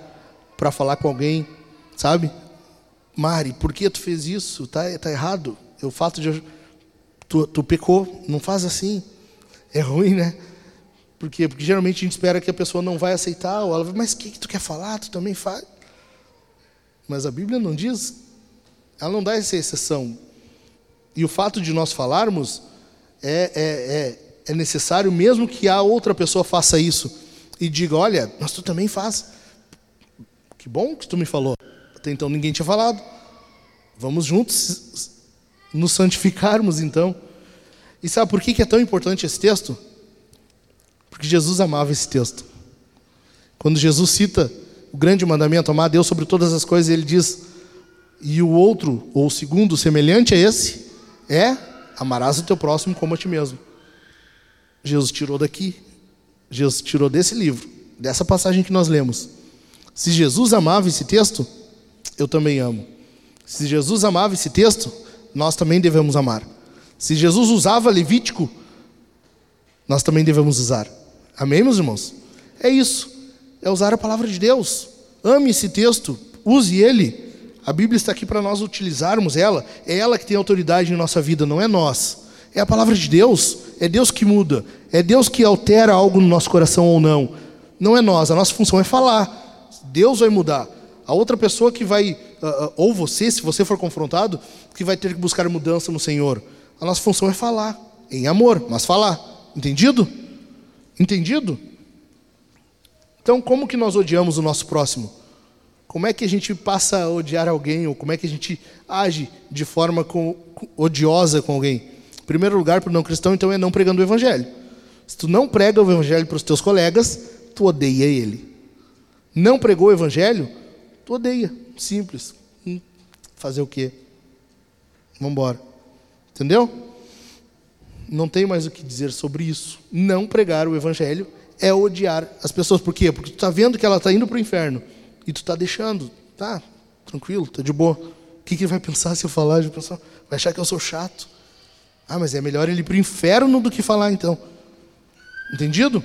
para falar com alguém, sabe? Mari, por que tu fez isso? Tá, tá errado. O fato de tu, tu pecou, não faz assim. É ruim, né? Por quê? Porque geralmente a gente espera que a pessoa não vai aceitar, ou ela vai, mas o que, que tu quer falar? Tu também faz. Mas a Bíblia não diz, ela não dá essa exceção. E o fato de nós falarmos é, é, é, é necessário, mesmo que a outra pessoa faça isso e diga: Olha, mas tu também faz. Que bom que tu me falou. Até então ninguém tinha falado. Vamos juntos nos santificarmos então. E sabe por que é tão importante esse texto? Porque Jesus amava esse texto. Quando Jesus cita o grande mandamento, amar a Deus sobre todas as coisas, ele diz: e o outro, ou o segundo, semelhante a esse, é amarás o teu próximo como a ti mesmo. Jesus tirou daqui, Jesus tirou desse livro, dessa passagem que nós lemos. Se Jesus amava esse texto, eu também amo. Se Jesus amava esse texto, nós também devemos amar. Se Jesus usava Levítico, nós também devemos usar. Amém, meus irmãos? É isso. É usar a palavra de Deus. Ame esse texto, use ele. A Bíblia está aqui para nós utilizarmos ela. É ela que tem autoridade em nossa vida, não é nós. É a palavra de Deus. É Deus que muda. É Deus que altera algo no nosso coração ou não. Não é nós. A nossa função é falar. Deus vai mudar. A outra pessoa que vai, ah, ah, ou você, se você for confrontado, que vai ter que buscar mudança no Senhor. A nossa função é falar, em amor, mas falar. Entendido? Entendido? Então, como que nós odiamos o nosso próximo? Como é que a gente passa a odiar alguém, ou como é que a gente age de forma com, odiosa com alguém? Em primeiro lugar, para o não cristão, então, é não pregando o evangelho. Se tu não prega o evangelho para os teus colegas, tu odeia ele. Não pregou o evangelho, tu odeia. Simples. Hum, fazer o quê? Vamos embora. Entendeu? Não tem mais o que dizer sobre isso. Não pregar o evangelho é odiar as pessoas. Por quê? Porque tu está vendo que ela está indo para o inferno e tu está deixando. Tá, tranquilo, tá de boa. O que, que ele vai pensar se eu falar? Pensar, vai achar que eu sou chato. Ah, mas é melhor ele ir para o inferno do que falar então. Entendido?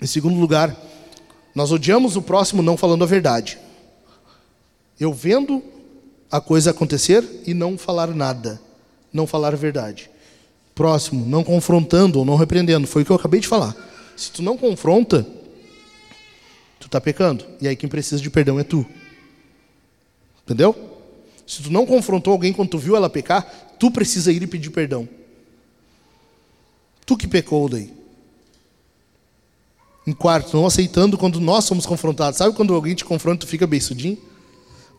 Em segundo lugar, nós odiamos o próximo não falando a verdade. Eu vendo a coisa acontecer e não falar nada, não falar a verdade próximo, não confrontando ou não repreendendo. Foi o que eu acabei de falar. Se tu não confronta, tu está pecando. E aí quem precisa de perdão é tu. Entendeu? Se tu não confrontou alguém quando tu viu ela pecar, tu precisa ir e pedir perdão. Tu que pecou daí. Em quarto, não aceitando quando nós somos confrontados. Sabe quando alguém te confronta, tu fica beiçudinho?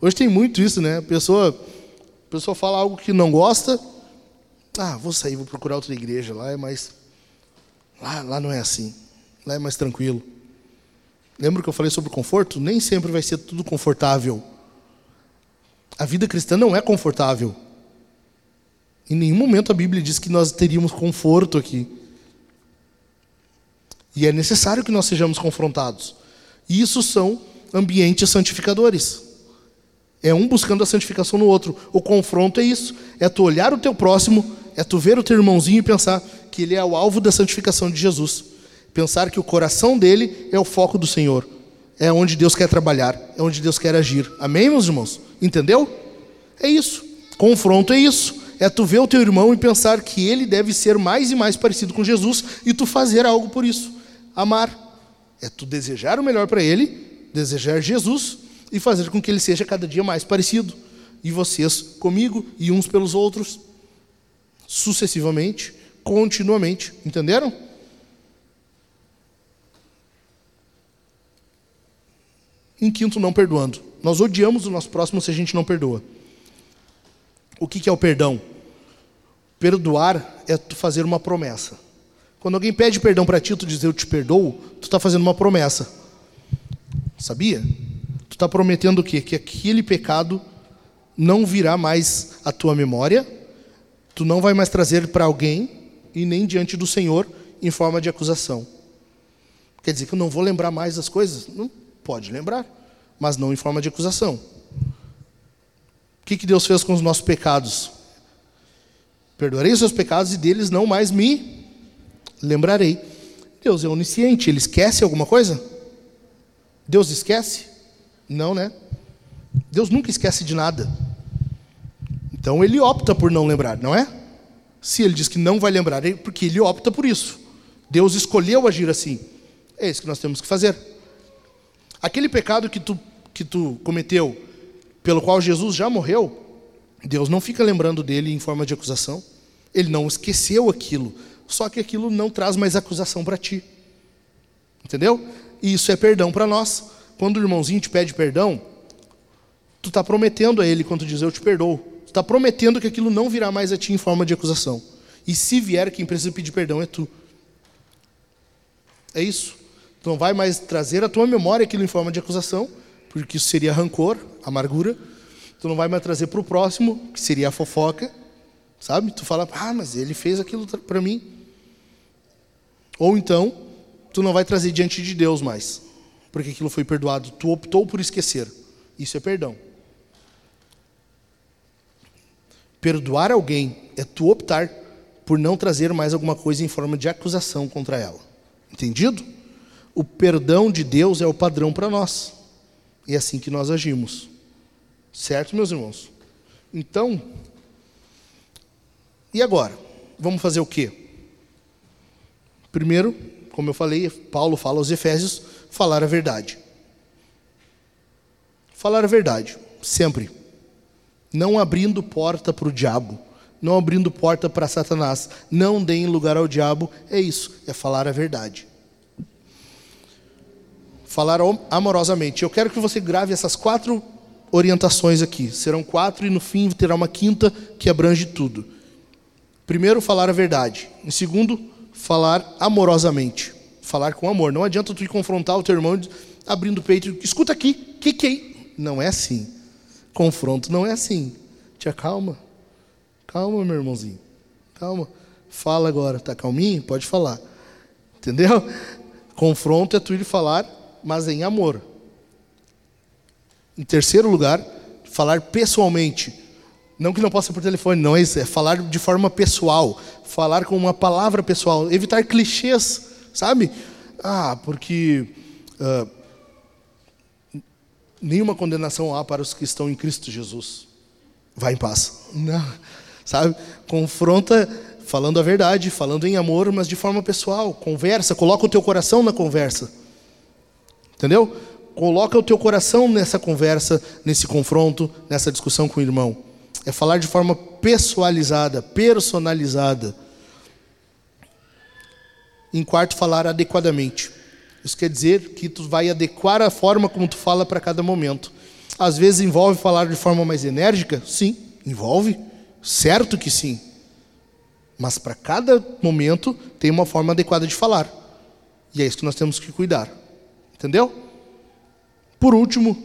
Hoje tem muito isso, né? A pessoa, a pessoa fala algo que não gosta, ah, vou sair, vou procurar outra igreja. Lá é mais. Lá, lá não é assim. Lá é mais tranquilo. Lembra que eu falei sobre conforto? Nem sempre vai ser tudo confortável. A vida cristã não é confortável. Em nenhum momento a Bíblia diz que nós teríamos conforto aqui. E é necessário que nós sejamos confrontados. E isso são ambientes santificadores. É um buscando a santificação no outro. O confronto é isso: é tu olhar o teu próximo é tu ver o teu irmãozinho e pensar que ele é o alvo da santificação de Jesus. Pensar que o coração dele é o foco do Senhor. É onde Deus quer trabalhar, é onde Deus quer agir. Amém, meus irmãos? Entendeu? É isso. Confronto é isso. É tu ver o teu irmão e pensar que ele deve ser mais e mais parecido com Jesus e tu fazer algo por isso. Amar. É tu desejar o melhor para ele, desejar Jesus e fazer com que ele seja cada dia mais parecido. E vocês comigo e uns pelos outros sucessivamente, continuamente. Entenderam? Em quinto, não perdoando. Nós odiamos o nosso próximo se a gente não perdoa. O que é o perdão? Perdoar é fazer uma promessa. Quando alguém pede perdão para ti, tu diz eu te perdoo, tu está fazendo uma promessa. Sabia? Tu está prometendo o quê? Que aquele pecado não virá mais à tua memória, tu não vai mais trazer para alguém e nem diante do Senhor em forma de acusação. Quer dizer que eu não vou lembrar mais das coisas? Não pode lembrar, mas não em forma de acusação. O que, que Deus fez com os nossos pecados? Perdoarei os seus pecados e deles não mais me lembrarei. Deus é onisciente, ele esquece alguma coisa? Deus esquece? Não, né? Deus nunca esquece de nada. Então ele opta por não lembrar, não é? Se ele diz que não vai lembrar, é porque ele opta por isso. Deus escolheu agir assim. É isso que nós temos que fazer. Aquele pecado que tu, que tu cometeu, pelo qual Jesus já morreu, Deus não fica lembrando dele em forma de acusação. Ele não esqueceu aquilo. Só que aquilo não traz mais acusação para ti. Entendeu? E isso é perdão para nós. Quando o irmãozinho te pede perdão, tu está prometendo a ele quando diz eu te perdoo. Está prometendo que aquilo não virá mais a ti em forma de acusação. E se vier, quem precisa pedir perdão é tu. É isso. Tu não vai mais trazer à tua memória aquilo em forma de acusação, porque isso seria rancor, amargura. Tu não vai mais trazer para o próximo, que seria a fofoca. Sabe? Tu fala, ah, mas ele fez aquilo para mim. Ou então, tu não vai trazer diante de Deus mais, porque aquilo foi perdoado. Tu optou por esquecer. Isso é perdão. Perdoar alguém é tu optar por não trazer mais alguma coisa em forma de acusação contra ela. Entendido? O perdão de Deus é o padrão para nós. E é assim que nós agimos. Certo, meus irmãos? Então, e agora? Vamos fazer o quê? Primeiro, como eu falei, Paulo fala aos Efésios, falar a verdade. Falar a verdade, sempre. Não abrindo porta para o diabo, não abrindo porta para Satanás. Não deem lugar ao diabo, é isso, é falar a verdade falar amorosamente. Eu quero que você grave essas quatro orientações aqui. Serão quatro e no fim terá uma quinta que abrange tudo. Primeiro, falar a verdade. Em segundo, falar amorosamente. Falar com amor. Não adianta tu ir confrontar o teu irmão abrindo o peito. Escuta aqui, que que é? Não é assim. Confronto não é assim. Te acalma. Calma, meu irmãozinho. Calma. Fala agora. Tá calminho? Pode falar. Entendeu? Confronto é tu ir falar mas em amor. Em terceiro lugar, falar pessoalmente. Não que não possa por telefone, não é isso. É falar de forma pessoal. Falar com uma palavra pessoal. Evitar clichês, sabe? Ah, porque uh, nenhuma condenação há para os que estão em Cristo Jesus. Vai em paz. Não, sabe? Confronta falando a verdade, falando em amor, mas de forma pessoal. Conversa, coloca o teu coração na conversa. Entendeu? Coloca o teu coração nessa conversa, nesse confronto, nessa discussão com o irmão. É falar de forma pessoalizada, personalizada. Em quarto, falar adequadamente. Isso quer dizer que tu vai adequar a forma como tu fala para cada momento. Às vezes envolve falar de forma mais enérgica? Sim, envolve. Certo que sim. Mas para cada momento tem uma forma adequada de falar. E é isso que nós temos que cuidar. Entendeu? Por último,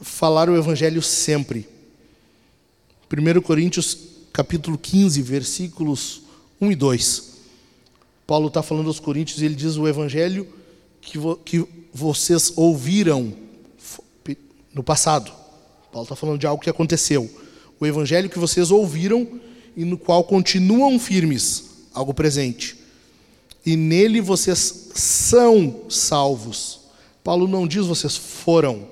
falar o evangelho sempre. 1 Coríntios capítulo 15, versículos 1 e 2. Paulo está falando aos coríntios e ele diz o evangelho que, vo, que vocês ouviram no passado. Paulo está falando de algo que aconteceu. O evangelho que vocês ouviram e no qual continuam firmes, algo presente. E nele vocês são salvos Paulo não diz vocês foram,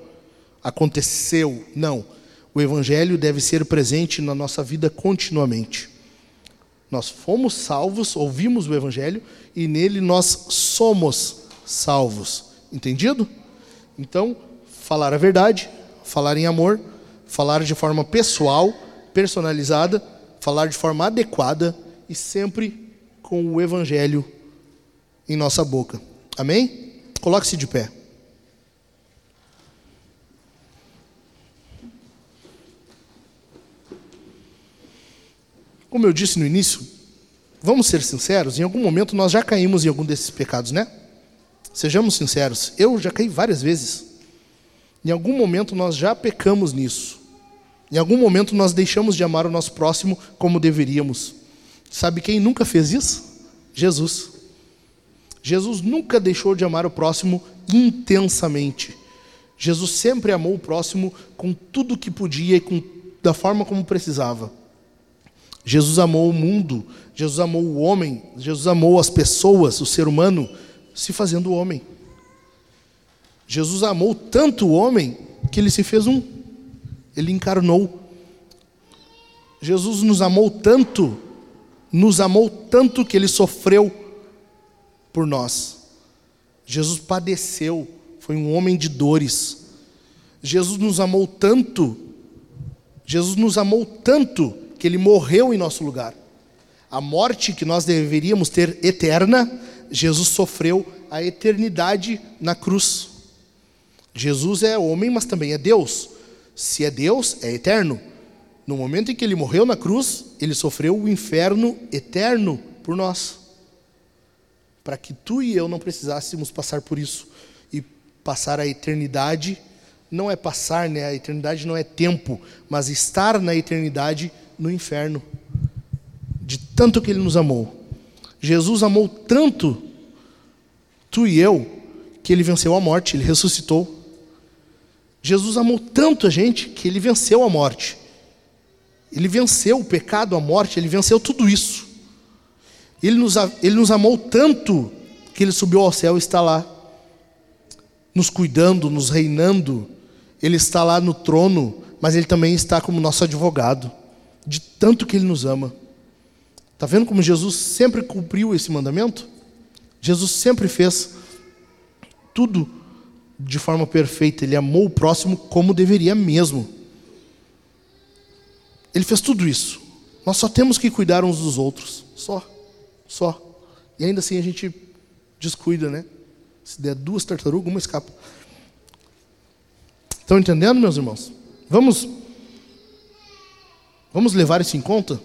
aconteceu. Não. O Evangelho deve ser presente na nossa vida continuamente. Nós fomos salvos, ouvimos o Evangelho e nele nós somos salvos. Entendido? Então, falar a verdade, falar em amor, falar de forma pessoal, personalizada, falar de forma adequada e sempre com o evangelho em nossa boca. Amém? Coloque-se de pé. Como eu disse no início, vamos ser sinceros, em algum momento nós já caímos em algum desses pecados, né? Sejamos sinceros, eu já caí várias vezes. Em algum momento nós já pecamos nisso. Em algum momento nós deixamos de amar o nosso próximo como deveríamos. Sabe quem nunca fez isso? Jesus. Jesus nunca deixou de amar o próximo intensamente. Jesus sempre amou o próximo com tudo que podia e com, da forma como precisava. Jesus amou o mundo, Jesus amou o homem, Jesus amou as pessoas, o ser humano, se fazendo homem. Jesus amou tanto o homem que ele se fez um, ele encarnou. Jesus nos amou tanto, nos amou tanto que ele sofreu por nós. Jesus padeceu, foi um homem de dores. Jesus nos amou tanto, Jesus nos amou tanto que ele morreu em nosso lugar. A morte que nós deveríamos ter eterna, Jesus sofreu a eternidade na cruz. Jesus é homem, mas também é Deus. Se é Deus, é eterno. No momento em que ele morreu na cruz, ele sofreu o inferno eterno por nós para que tu e eu não precisássemos passar por isso e passar a eternidade. Não é passar, né? A eternidade não é tempo, mas estar na eternidade no inferno. De tanto que ele nos amou. Jesus amou tanto tu e eu que ele venceu a morte, ele ressuscitou. Jesus amou tanto a gente que ele venceu a morte. Ele venceu o pecado, a morte, ele venceu tudo isso. Ele nos, ele nos amou tanto que ele subiu ao céu e está lá, nos cuidando, nos reinando. Ele está lá no trono, mas ele também está como nosso advogado, de tanto que ele nos ama. Está vendo como Jesus sempre cumpriu esse mandamento? Jesus sempre fez tudo de forma perfeita. Ele amou o próximo como deveria mesmo. Ele fez tudo isso. Nós só temos que cuidar uns dos outros. Só. Só. E ainda assim a gente descuida, né? Se der duas tartarugas, uma escapa. Estão entendendo, meus irmãos? Vamos Vamos levar isso em conta?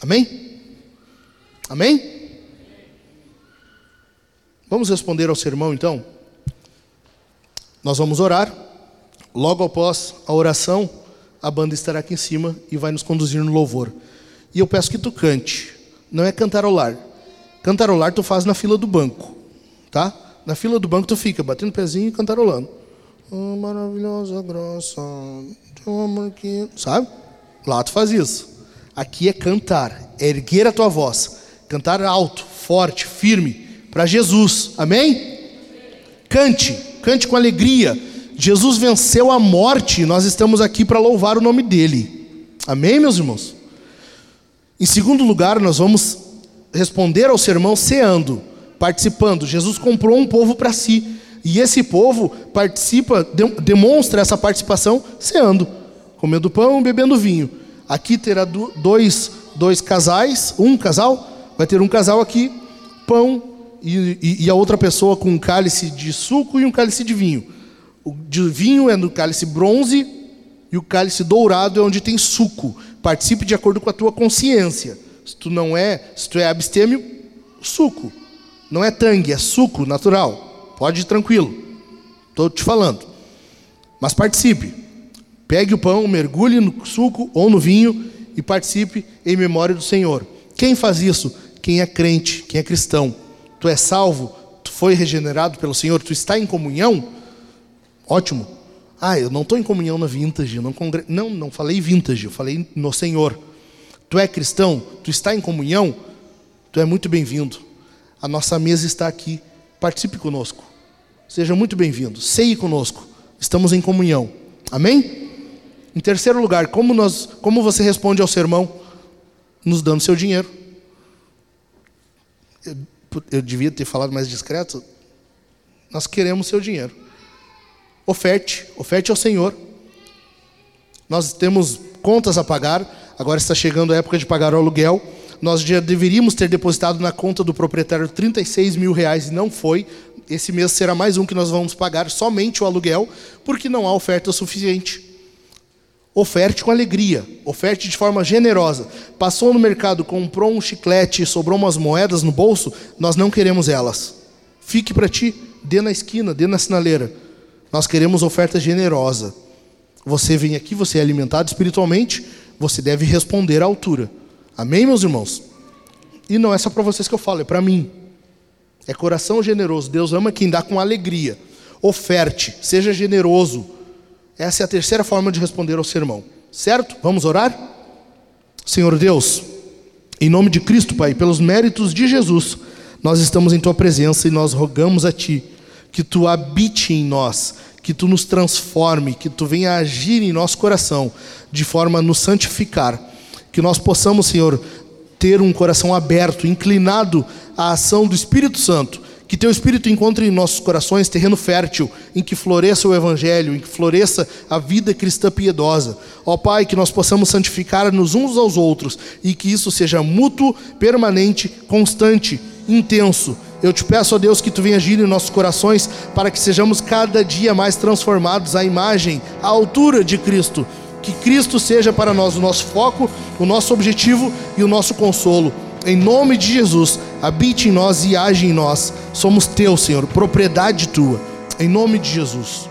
Amém? Amém? Vamos responder ao sermão então? Nós vamos orar. Logo após a oração, a banda estará aqui em cima e vai nos conduzir no louvor. E eu peço que tu cante não é cantarolar. Cantarolar tu faz na fila do banco, tá? Na fila do banco tu fica batendo pezinho e cantarolando. Oh, maravilhosa graça amor que... Sabe? Lá tu faz isso. Aqui é cantar, é erguer a tua voz. Cantar alto, forte, firme, para Jesus. Amém? Cante, cante com alegria. Jesus venceu a morte, nós estamos aqui para louvar o nome dele. Amém, meus irmãos? Em segundo lugar, nós vamos responder ao sermão ceando, participando. Jesus comprou um povo para si. E esse povo participa, demonstra essa participação ceando, comendo pão, bebendo vinho. Aqui terá dois, dois casais, um casal, vai ter um casal aqui, pão e, e, e a outra pessoa com um cálice de suco e um cálice de vinho. O de vinho é no cálice bronze e o cálice dourado é onde tem suco. Participe de acordo com a tua consciência. Se tu não é, se tu é abstêmio, suco. Não é tangue, é suco natural. Pode ir tranquilo. Estou te falando. Mas participe. Pegue o pão, mergulhe no suco ou no vinho e participe em memória do Senhor. Quem faz isso? Quem é crente, quem é cristão. Tu é salvo, tu foi regenerado pelo Senhor, tu está em comunhão? Ótimo. Ah, eu não estou em comunhão na vintage, não, congre... não, não falei vintage, eu falei no Senhor. Tu é cristão? Tu está em comunhão? Tu é muito bem-vindo. A nossa mesa está aqui. Participe conosco. Seja muito bem-vindo. Ceie conosco. Estamos em comunhão. Amém? Em terceiro lugar, como, nós, como você responde ao sermão? Nos dando seu dinheiro. Eu, eu devia ter falado mais discreto. Nós queremos seu dinheiro. Oferte, oferte ao Senhor. Nós temos contas a pagar, agora está chegando a época de pagar o aluguel. Nós já deveríamos ter depositado na conta do proprietário 36 mil reais e não foi. Esse mês será mais um que nós vamos pagar somente o aluguel, porque não há oferta suficiente. Oferte com alegria, oferte de forma generosa. Passou no mercado, comprou um chiclete sobrou umas moedas no bolso, nós não queremos elas. Fique para ti, dê na esquina, dê na sinaleira. Nós queremos oferta generosa. Você vem aqui, você é alimentado espiritualmente, você deve responder à altura. Amém, meus irmãos? E não é só para vocês que eu falo, é para mim. É coração generoso. Deus ama quem dá com alegria. Oferte, seja generoso. Essa é a terceira forma de responder ao sermão. Certo? Vamos orar? Senhor Deus, em nome de Cristo, Pai, pelos méritos de Jesus, nós estamos em Tua presença e nós rogamos a Ti que Tu habite em nós, que Tu nos transforme, que Tu venha agir em nosso coração, de forma a nos santificar. Que nós possamos, Senhor, ter um coração aberto, inclinado à ação do Espírito Santo. Que teu Espírito encontre em nossos corações terreno fértil, em que floresça o Evangelho, em que floresça a vida cristã piedosa. Ó Pai, que nós possamos santificar-nos uns aos outros e que isso seja mútuo, permanente, constante, intenso. Eu te peço, ó Deus, que tu venha agir em nossos corações para que sejamos cada dia mais transformados à imagem, à altura de Cristo. Que Cristo seja para nós o nosso foco, o nosso objetivo e o nosso consolo. Em nome de Jesus, habite em nós e age em nós. Somos teu, Senhor, propriedade tua. Em nome de Jesus.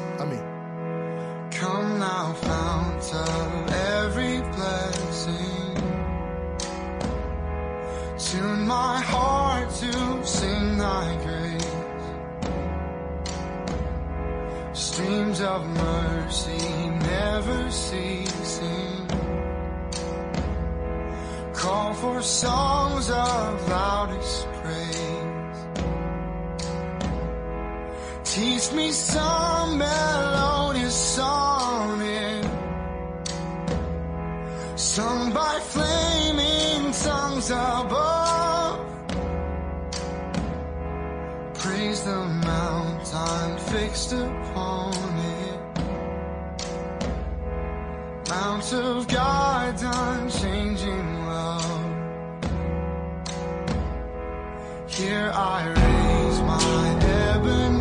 For songs of loudest praise. Teach me some melodious sonnet Sung by flaming tongues above. Praise the mount I'm fixed upon it. Mount of God's unchanging love Here I raise my Ebenezer